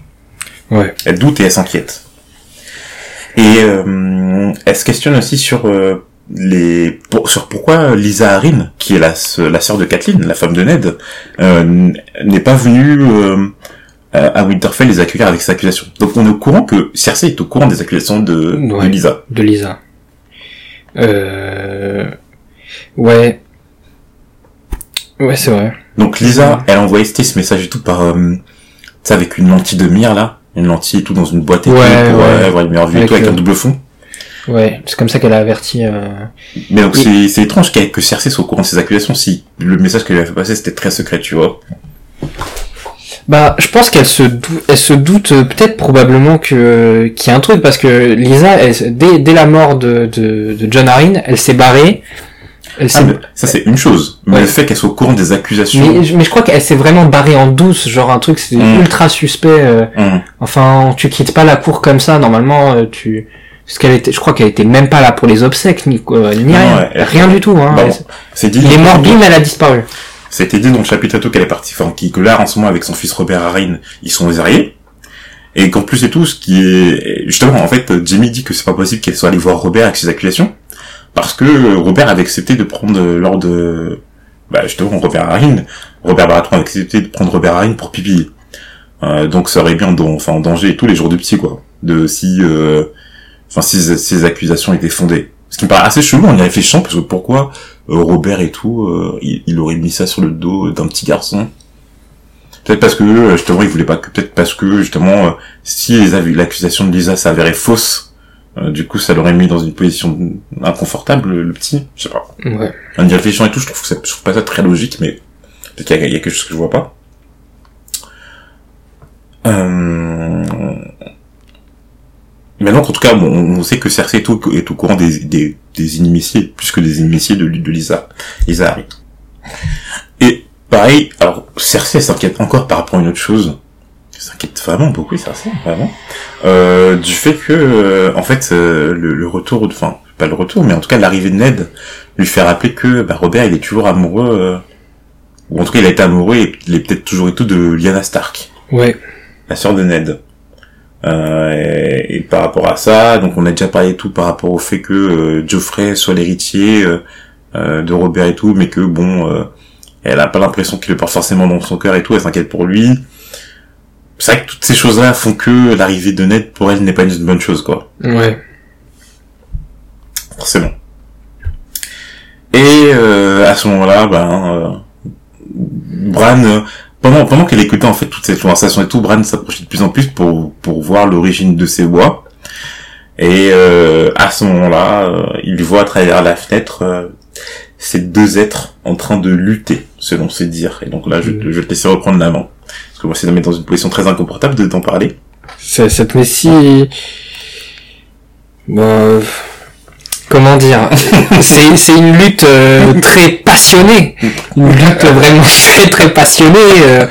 Ouais. Elle doute et elle s'inquiète. Et euh, elle se questionne aussi sur euh, les pour- sur pourquoi Lisa Arryn, qui est la, sœur de Kathleen, la femme de Ned, euh, n'est pas venue euh, à Winterfell les accueillir avec ses accusations. Donc on est au courant que Cersei est au courant des accusations de, de. Lisa. De Lisa. Euh... Ouais. Ouais c'est vrai. Donc Lisa, elle a envoyé ce message et tout par, euh, avec une lentille de mire là, une lentille et tout dans une boîte et tout Ouais, pour ouais. euh, avoir une meilleure vue et tout avec le- un double fond. Ouais. C'est comme ça qu'elle a averti. Euh... Mais donc c'est étrange qu'elle- que Cersei soit au courant de ces accusations si le message qu'elle lui a fait passer c'était très secret, tu vois. Bah, je pense qu'elle se, dou- elle se doute euh, peut-être probablement que qu'il y a un truc parce que Lisa, elle, dès, dès la mort de, de, de John Arryn, elle s'est barrée. Elle Ah, mais ça c'est une chose. Mais Ouais. le fait qu'elle soit au courant des accusations. mais, je- mais je crois qu'elle s'est vraiment barrée en douce, genre un truc c'est Mm. ultra suspect. euh, Hum. enfin, tu quittes pas la cour comme ça. Normalement, euh, tu parce qu'elle était, je crois qu'elle était même pas là pour les obsèques ni quoi, ni Non, rien, elle- rien du tout. Hein. Bah, Elle- bon, C'est dit. il est mort, bim, elle a disparu. C'était dit dans le chapitre tout qu'elle est partie, enfin, qui, que là, en ce moment, avec son fils Robert Arryn, ils sont mariés. Et qu'en plus et tout, ce qui est, justement, en fait, Jimmy dit que c'est pas possible qu'elle soit allée voir Robert avec ses accusations. Parce que euh, Robert avait accepté de prendre euh, lors de, bah, justement, Robert Arryn, Robert Baratheon avait accepté de prendre Robert Arryn pour pipi. Euh, donc ça aurait bien, dans, enfin, en danger tous les jours de psy, quoi. De si, euh, enfin, si ces accusations étaient fondées. Ce qui me paraît assez chelou en y réfléchissant, parce que pourquoi euh, Robert et tout, euh, il, il aurait mis ça sur le dos d'un petit garçon? Peut-être parce que euh, justement il voulait pas que peut-être parce que justement euh, si l'accusation de Lisa s'avérait fausse, euh, du coup ça l'aurait mis dans une position inconfortable le, le petit. Je sais pas. Ouais. En y réfléchissant et tout, je trouve que ça, je trouve pas ça très logique, mais peut-être qu'il y, y a quelque chose que je vois pas. Euh... Mais donc, en tout cas, bon, on sait que Cersei est au, est au courant des, des, des inimitiés, plus que des inimitiés de, de Lisa, Lisa Harry. Et pareil, alors Cersei s'inquiète encore par rapport à une autre chose. S'inquiète vraiment beaucoup, Cersei, vraiment. Euh, du fait que, euh, en fait, euh, le, le retour, enfin, pas le retour, mais en tout cas l'arrivée de Ned lui fait rappeler que bah, Robert, il est toujours amoureux, euh, ou en tout cas il a été amoureux et il est peut-être toujours et tout de Lyanna Stark. Ouais. la sœur de Ned. Euh, et, et par rapport à ça, donc on a déjà parlé tout par rapport au fait que euh, Geoffrey soit l'héritier euh, euh, de Robert et tout, mais que bon, euh, elle a pas l'impression qu'il le porte forcément dans son cœur et tout, elle s'inquiète pour lui. C'est vrai que toutes ces choses-là font que l'arrivée de Ned pour elle n'est pas une bonne chose, quoi. Ouais. Forcément. Et euh, à ce moment-là, ben, Bran, pendant pendant qu'elle écoutait en fait toute cette conversation et tout, Bran s'approchait de plus en plus pour pour voir l'origine de ces bois. Et euh, à ce moment-là, euh, il voit à travers la fenêtre euh, ces deux êtres en train de lutter, selon ses dires. Et donc là, je, je vais te laisser reprendre la main. Parce que moi, c'est de me mettre dans une position très inconfortable de t'en parler. Cette messie... Bon, euh, comment dire [LAUGHS] C'est c'est une lutte euh, très passionnée. Une lutte vraiment [LAUGHS] très très passionnée. euh,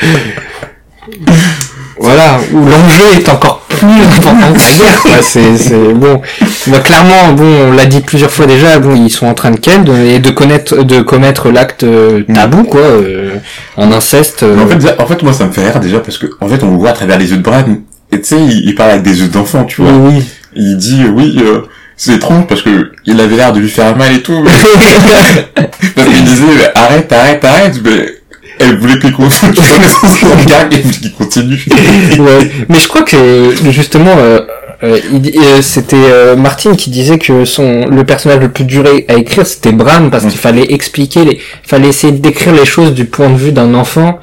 voilà, où l'enjeu est encore plus important que la guerre. quoi. C'est c'est- bon. Bah, clairement, bon, on l'a dit plusieurs fois déjà. Bon, ils sont en train de ken de- et de connaître, de commettre l'acte euh, tabou, quoi, euh, un inceste. euh, en fait, en fait, moi, ça me fait rire déjà parce que, en fait, on le voit à travers les yeux de Bran. Et tu sais, il, il parle avec des yeux d'enfant, tu vois. oui, oui. Il dit, euh, oui, euh, c'est étrange parce que il avait l'air de lui faire mal et tout. [LAUGHS] parce qu'il disait, mais arrête, arrête, arrête. Mais elle voulait qu'il continue. [LAUGHS] Qu'il continue. Ouais. Mais je crois que justement, euh, euh, euh, c'était euh, Martine qui disait que son le personnage le plus dur à écrire c'était Bran parce Mm. qu'il fallait expliquer, les, fallait essayer de décrire les choses du point de vue d'un enfant.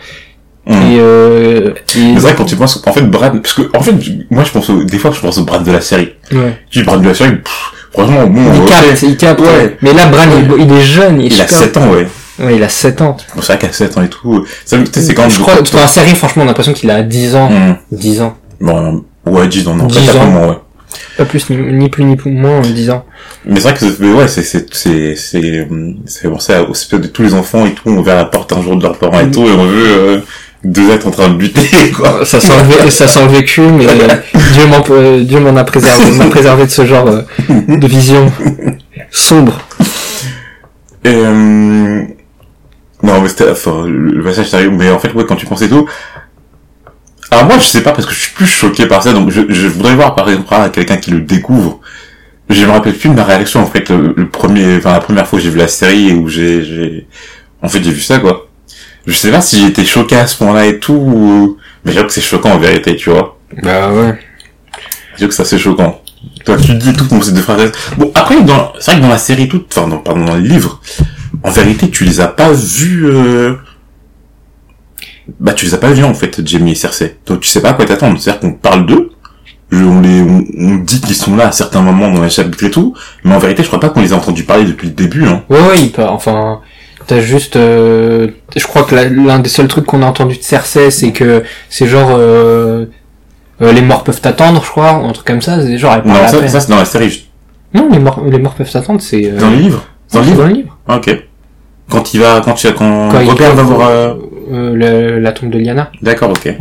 Hum. Et, euh, et- C'est vrai quand tu penses, en fait, Bran, parce que, en fait, moi, je pense au, des fois, je pense au Bran de la série. ouais. Tu Bran de la série, pff, franchement, bon, il capte, il capte. Ouais. Mais là, Bran, il, il est jeune, il, il a super- 7 ans, ouais. Ouais, il a 7 ans. Bon, c'est vrai qu'à 7 ans et tout, ça, c'est quand je crois, dans la série, franchement, on a l'impression qu'il a 10 ans. Hum. 10 ans. Bon, ouais, 10 ans, non, 10 pas ans. tellement, ouais. Pas plus, ni, ni plus ni plus moins, 10 ans. Mais c'est vrai que mais ouais, c'est, c'est, c'est, c'est, hum, c'est ça, au de tous les enfants et tout, on va à la porte un jour de leurs parents et tout, et on veut, euh, deux êtres en train de lutter, [LAUGHS] quoi. Ça sent le, ça sent le vécu, mais euh, Dieu m'en, euh, Dieu m'en a préservé, m'a préservé de ce genre euh, de vision sombre. Et, euh, non, mais c'était, enfin, le passage sérieux, mais en fait, ouais, quand tu penses et tout, alors moi, je sais pas, parce que je suis plus choqué par ça, donc je, je voudrais voir, par exemple, à quelqu'un qui le découvre. Je me rappelle plus de ma réaction, en fait, le, le premier, enfin, la première fois que j'ai vu la série, et où j'ai, j'ai, en fait, j'ai vu ça, quoi. Je sais pas si été choqué à ce moment-là et tout, ou... mais j'avoue que c'est choquant, en vérité, tu vois. Bah ouais. J'avoue que ça, c'est choquant. Toi, tu dis tout, comme ces deux frères. Bon, après, dans, c'est vrai que dans la série toute, enfin, dans, pardon, dans les livres, en vérité, tu les as pas vus, euh... bah, tu les as pas vus, en fait, Jamie et Cersei. Donc, tu sais pas à quoi t'attendre. C'est-à-dire qu'on parle d'eux, on les, on, on dit qu'ils sont là à certains moments dans les chapitres et tout, mais en vérité, je crois pas qu'on les a entendus parler depuis le début, hein. Ouais, ouais, il enfin, t'as juste, euh, je crois que l'un des seuls trucs qu'on a entendu de Cersei, c'est que c'est genre, euh, euh, les morts peuvent t'attendre, je crois, ou un truc comme ça, c'est genre, Non, ça, c'est dans la série. Non, les morts, les morts peuvent t'attendre, c'est, Dans les livres? Dans le livre? dans le livre. Ah, ok. Quand il va, quand il quand, Quand il Robert va voir, le- la tombe de Lyanna. d'accord, ok.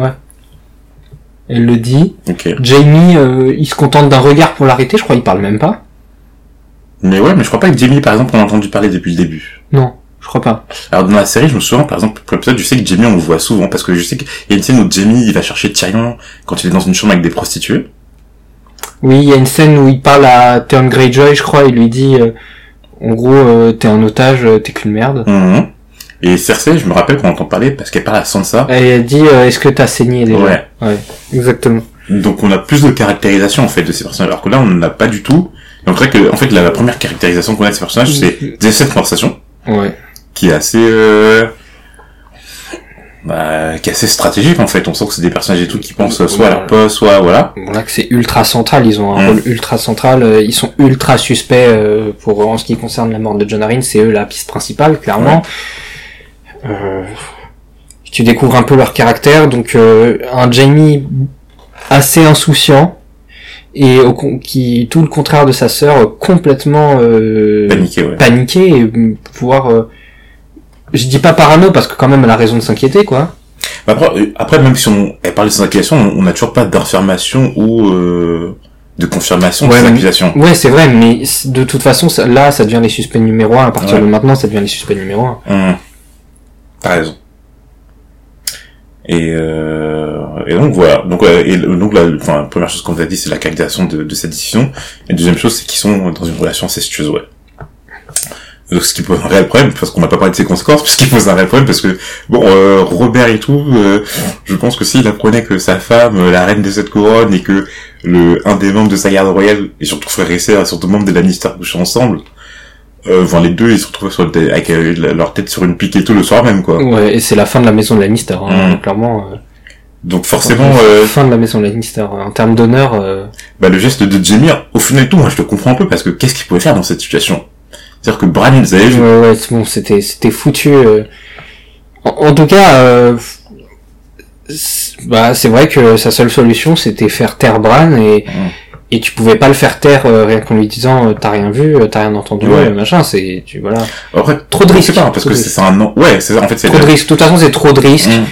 Elle le dit. Jamie, euh, il se contente d'un regard pour l'arrêter, je crois qu'il parle même pas. Mais ouais, mais je crois pas que Jamie, par exemple, on a entendu parler depuis le début. Non, je crois pas. Alors dans la série, je me souviens, par exemple, pour l'épisode, je sais que Jamie, on le voit souvent, parce que je sais qu'il y a une scène où Jamie, il va chercher Tyrion quand il est dans une chambre avec des prostituées. Oui, il y a une scène où il parle à Theon Greyjoy, je crois, il lui dit, euh, en gros, euh, t'es un otage, euh, t'es qu'une merde. Mhm. Et Cersei, je me rappelle qu'on entend parler parce qu'elle parle à Sansa. Et elle dit, euh, est-ce que t'as saigné déjà Ouais. Ouais, exactement. Donc on a plus de caractérisation, en fait, de ces personnages, alors que là, on n'en a pas du tout. Donc c'est vrai que, en fait, la, la première caractérisation qu'on a de ces personnages, c'est dès cette conversation, Ouais. Qui est assez, euh, bah, qui est assez stratégique, en fait. On sent que c'est des personnages et tout qui pensent soit à leur poste, soit, voilà. Bon, là que c'est ultra central, ils ont un Mm. rôle ultra central, euh, ils sont ultra suspects euh, pour en ce qui concerne la mort de John Arryn, c'est eux la piste principale, clairement. Euh, tu découvres un peu leur caractère, donc euh, un Jamie assez insouciant et au qui tout le contraire de sa sœur, complètement euh, Paniqué, ouais. paniqué et pouvoir je dis pas parano parce que quand même elle a raison de s'inquiéter quoi. Après, euh, après, même si on elle parle de ses accusations, on n'a toujours pas d'information ou euh, de confirmation de Ouais, ses mais- accusations. Ouais, c'est vrai, mais de toute façon, ça- là, ça devient les suspects numéro un. À partir Ouais. de maintenant, ça devient les suspects numéro un. Hum. T'as raison. Et euh... et donc voilà. Donc, euh, et donc la, enfin, la première chose qu'on vous a dit, c'est la caractérisation de, de cette décision. Et la deuxième chose, c'est qu'ils sont dans une relation incestueuse, ouais. Ce qui pose un réel problème, parce qu'on n'a pas parlé de ses conséquences, [LAUGHS] puisqu'il pose un réel problème, parce que, bon, euh, Robert et tout, euh, je pense que s'il apprenait que sa femme, euh, la reine de cette couronne, et que le, un des membres de sa garde royale, et surtout frère et sœur, et surtout membre de Lannister couchaient ensemble, euh, enfin, les deux, ils se retrouvent sur le, avec euh, leur tête sur une pique et tout le soir même, quoi. Ouais, et c'est la fin de la maison de Lannister, hein, Mm. clairement. euh, Donc, forcément, euh, Fin de la maison de Lannister. En termes d'honneur, euh, bah, le geste de Jamie, au final et tout, moi, je le comprends un peu, parce que qu'est-ce qu'il pouvait faire dans cette situation? C'est-à-dire que Bran, il savait, ouais, ouais, bon, c'était, c'était foutu. euh. En, en tout cas, euh, c'est- bah, c'est vrai que sa seule solution, c'était faire taire Bran et, et tu pouvais pas le faire taire euh, rien qu'en lui disant euh, t'as rien vu, t'as rien entendu, Ouais. machin. C'est, tu voilà, après, trop de risques. parce Trop que de c'est un nom, ouais, c'est en fait, c'est Trop de risques. De toute façon, c'est trop de risques. Mm.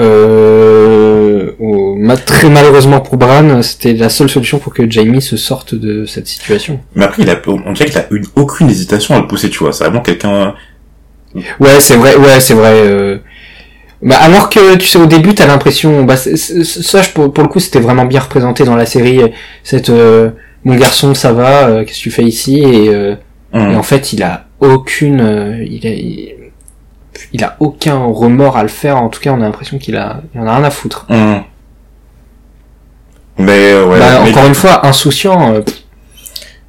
Euh, au- très malheureusement pour Bran, c'était la seule solution pour que Jamie se sorte de cette situation. Mais après, il a, on dirait qu'il a une, aucune hésitation à le pousser, tu vois. C'est vraiment quelqu'un, Ouais, c'est vrai, ouais, c'est vrai. euh. Bah, alors que, tu sais, au début, t'as l'impression, bah, c'est- c'est- ça, pour, pour le coup, c'était vraiment bien représenté dans la série, cette, euh, mon garçon, ça va, euh, qu'est-ce que tu fais ici, et, et en fait, il a aucune, euh, il a, il, il a aucun remords à le faire, en tout cas, on a l'impression qu'il a, il en a rien à foutre. Mais, euh, ouais, bah, mais, encore une fois, insouciant, euh,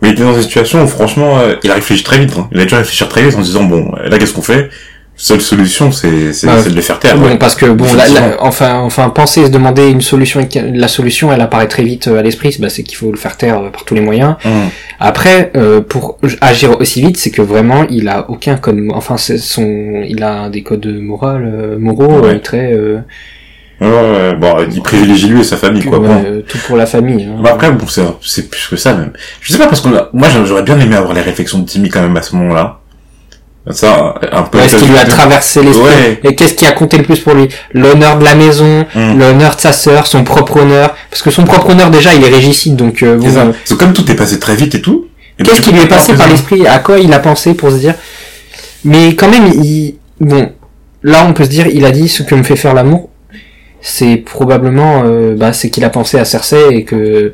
mais il était dans une situation où, franchement, euh, il a réfléchi très vite, hein. Il a dû réfléchir très vite en se disant, bon, là, qu'est-ce qu'on fait? Seule solution, c'est, c'est de le faire taire, Bon, ouais. parce que bon, enfin, enfin, penser et se demander une solution, la solution, elle apparaît très vite euh, à l'esprit, bah, c'est qu'il faut le faire taire euh, par tous les moyens. Hum. Après, euh, pour agir aussi vite, c'est que vraiment, il a aucun code, enfin, son, il a des codes moraux, moraux Ouais. très, euh, Ouais, ouais, bon, il privilégie lui et sa famille, quoi. ouais, bon. euh, tout pour la famille. hein. Bah après, bon, c'est, c'est plus que ça, même. Je sais pas, parce que moi, j'aurais bien aimé avoir les réflexions de Timmy, quand même, à ce moment-là. Ça, un peu... Ouais, ce qui lui a traversé l'esprit. Ouais. Et qu'est-ce qui a compté le plus pour lui? L'honneur de la maison, Hum. l'honneur de sa sœur, son propre honneur. Parce que son propre honneur, déjà, il est régicide, donc euh, ça. euh, que comme tout est passé très vite et tout. Qu'est-ce qui lui est passé par l'esprit? À quoi il a pensé pour se dire? Mais quand même, il... bon, là on peut se dire, il a dit ce que me fait faire l'amour. C'est probablement, euh, bah, c'est qu'il a pensé à Cersei et que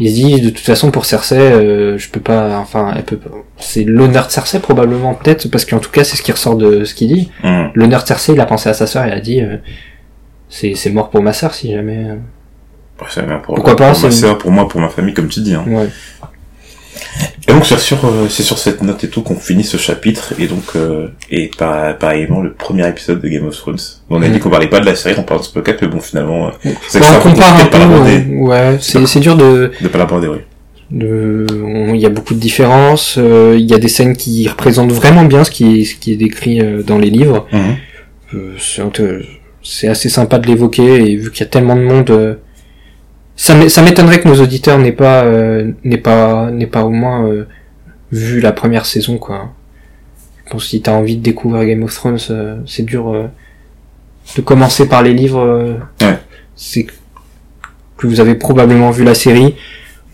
il se dit de toute façon pour Cersei, euh, je peux pas, enfin, elle peut pas. C'est l'honneur de Cersei probablement peut-être parce qu'en tout cas c'est ce qui ressort de ce qu'il dit. Hum. L'honneur de Cersei, il a pensé à sa sœur et a dit, euh, c'est c'est mort pour ma sœur si jamais. pour, Pourquoi pas, pour ma sœur, pour moi, pour ma famille, comme tu dis. Hein. Ouais. Et donc c'est sur euh, c'est sur cette note et tout qu'on finit ce chapitre et donc euh, et par, pareillement le premier épisode de Game of Thrones. On a Mm. dit qu'on parlait pas de la série, on parle de podcast, mais bon finalement euh, c'est Bon, on compare un peu. on- Ouais, c'est c'est dur de. de pas l'aborder, oui. de- on- il y a beaucoup de différences. euh, il y a des scènes qui représentent vraiment bien ce qui est, ce qui est décrit euh, dans les livres. Mhm. Euh, c'est c'est assez sympa de l'évoquer et vu qu'il y a tellement de monde, euh, ça m'é- ça m'étonnerait que nos auditeurs n'aient pas euh, n'aient pas n'aient pas au moins euh, vu la première saison quoi. Je pense que si t'as envie de découvrir Game of Thrones, euh, c'est dur euh, de commencer par les livres. euh, Ouais. C'est que vous avez probablement vu la série.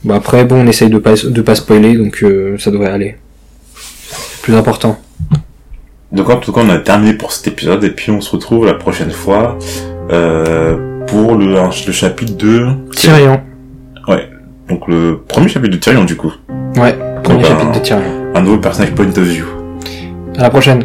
Bah après bon on essaye de pas de pas spoiler donc euh, ça devrait aller. Plus important. Donc en tout cas on a terminé pour cet épisode et puis on se retrouve la prochaine fois euh, pour le, le chapitre 2. Tyrion. Donc le premier chapitre de Tyrion du coup. Ouais, premier Donc, chapitre un- de Tyrion. Un nouveau personnage point of view. À la prochaine.